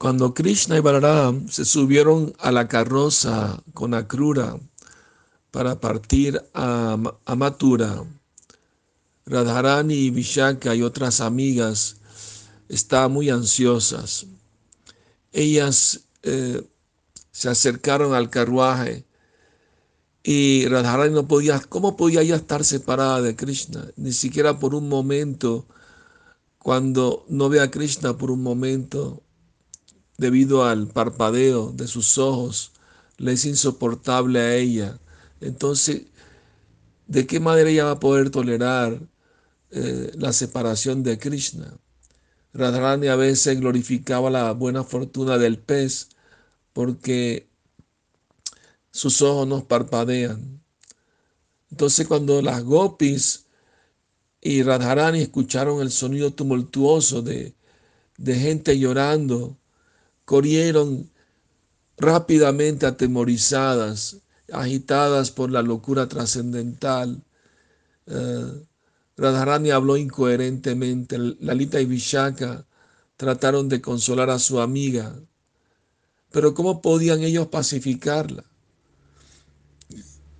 Cuando Krishna y Balaram se subieron a la carroza con Akrura para partir a, a Radharani y Vishaka y otras amigas estaban muy ansiosas. Ellas eh, se acercaron al carruaje y Radharani no podía, ¿cómo podía ella estar separada de Krishna? Ni siquiera por un momento, cuando no ve a Krishna por un momento, debido al parpadeo de sus ojos, le es insoportable a ella. Entonces, ¿de qué manera ella va a poder tolerar eh, la separación de Krishna? Radharani a veces glorificaba la buena fortuna del pez porque sus ojos nos parpadean. Entonces cuando las gopis y Radharani escucharon el sonido tumultuoso de, de gente llorando, corrieron rápidamente atemorizadas, agitadas por la locura trascendental. Uh, Radharani habló incoherentemente. Lalita y Vishaka trataron de consolar a su amiga, pero ¿cómo podían ellos pacificarla?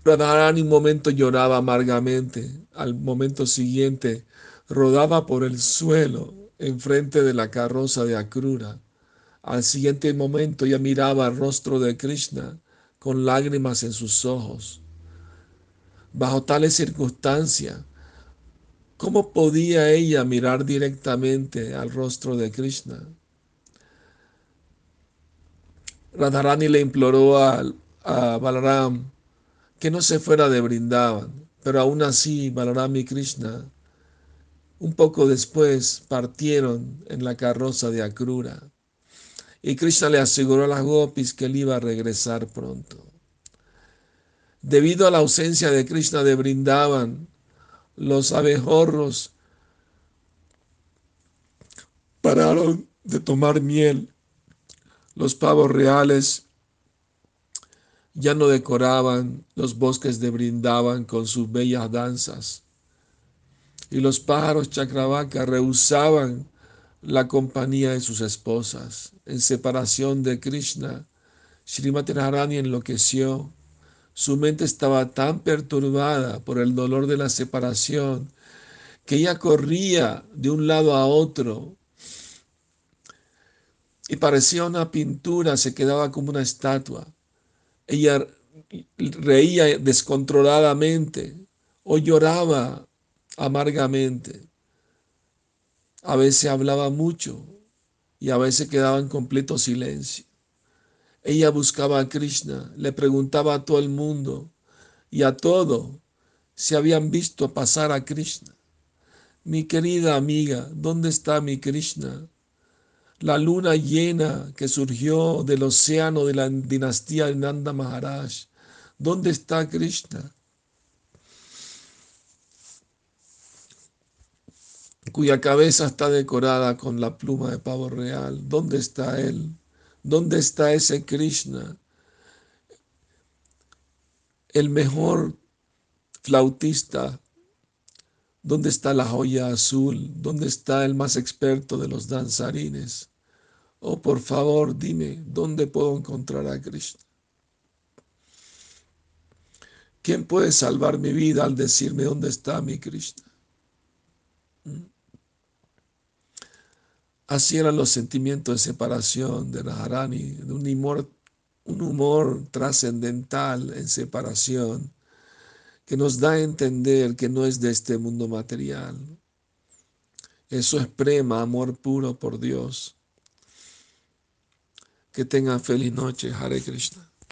Radharani un momento lloraba amargamente, al momento siguiente rodaba por el suelo enfrente de la carroza de Akrura. Al siguiente momento ya miraba el rostro de Krishna con lágrimas en sus ojos. Bajo tales circunstancias, ¿cómo podía ella mirar directamente al rostro de Krishna? Radharani le imploró a, a Balaram que no se fuera de Brindavan, pero aún así Balaram y Krishna un poco después partieron en la carroza de Akrura y Krishna le aseguró a las gopis que él iba a regresar pronto. Debido a la ausencia de Krishna de Brindavan, los abejorros pararon de tomar miel los pavos reales ya no decoraban los bosques de Brindaban con sus bellas danzas. Y los pájaros chacravaca rehusaban la compañía de sus esposas. En separación de Krishna, Srimati Radharani enloqueció. Su mente estaba tan perturbada por el dolor de la separación que ella corría de un lado a otro y parecía una pintura, se quedaba como una estatua. Ella reía descontroladamente o lloraba amargamente. A veces hablaba mucho y a veces quedaba en completo silencio. Ella buscaba a Krishna, le preguntaba a todo el mundo y a todo si habían visto pasar a Krishna. Mi querida amiga, ¿dónde está mi Krishna? la luna llena que surgió del océano de la dinastía de Nanda Maharaj. ¿Dónde está Krishna? Cuya cabeza está decorada con la pluma de pavo real. ¿Dónde está él? ¿Dónde está ese Krishna? El mejor flautista. ¿Dónde está la joya azul? ¿Dónde está el más experto de los danzarines? Oh, por favor, dime, ¿dónde puedo encontrar a Krishna? ¿Quién puede salvar mi vida al decirme dónde está mi Krishna? ¿Mm? Así eran los sentimientos de separación de Radharani, de un humor, un humor trascendental en separación que nos da a entender que no es de este mundo material. Eso es prema, amor puro por Dios. Que tengan feliz noche. Hare Krishna.